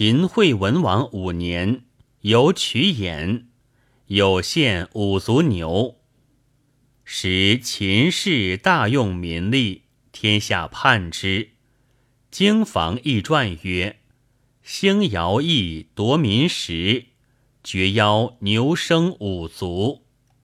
秦惠文王五年，有曲偃，有献五足牛。使秦氏大用民力，天下叛之。经房易传曰：“兴尧役夺民食，绝邀牛生五足。”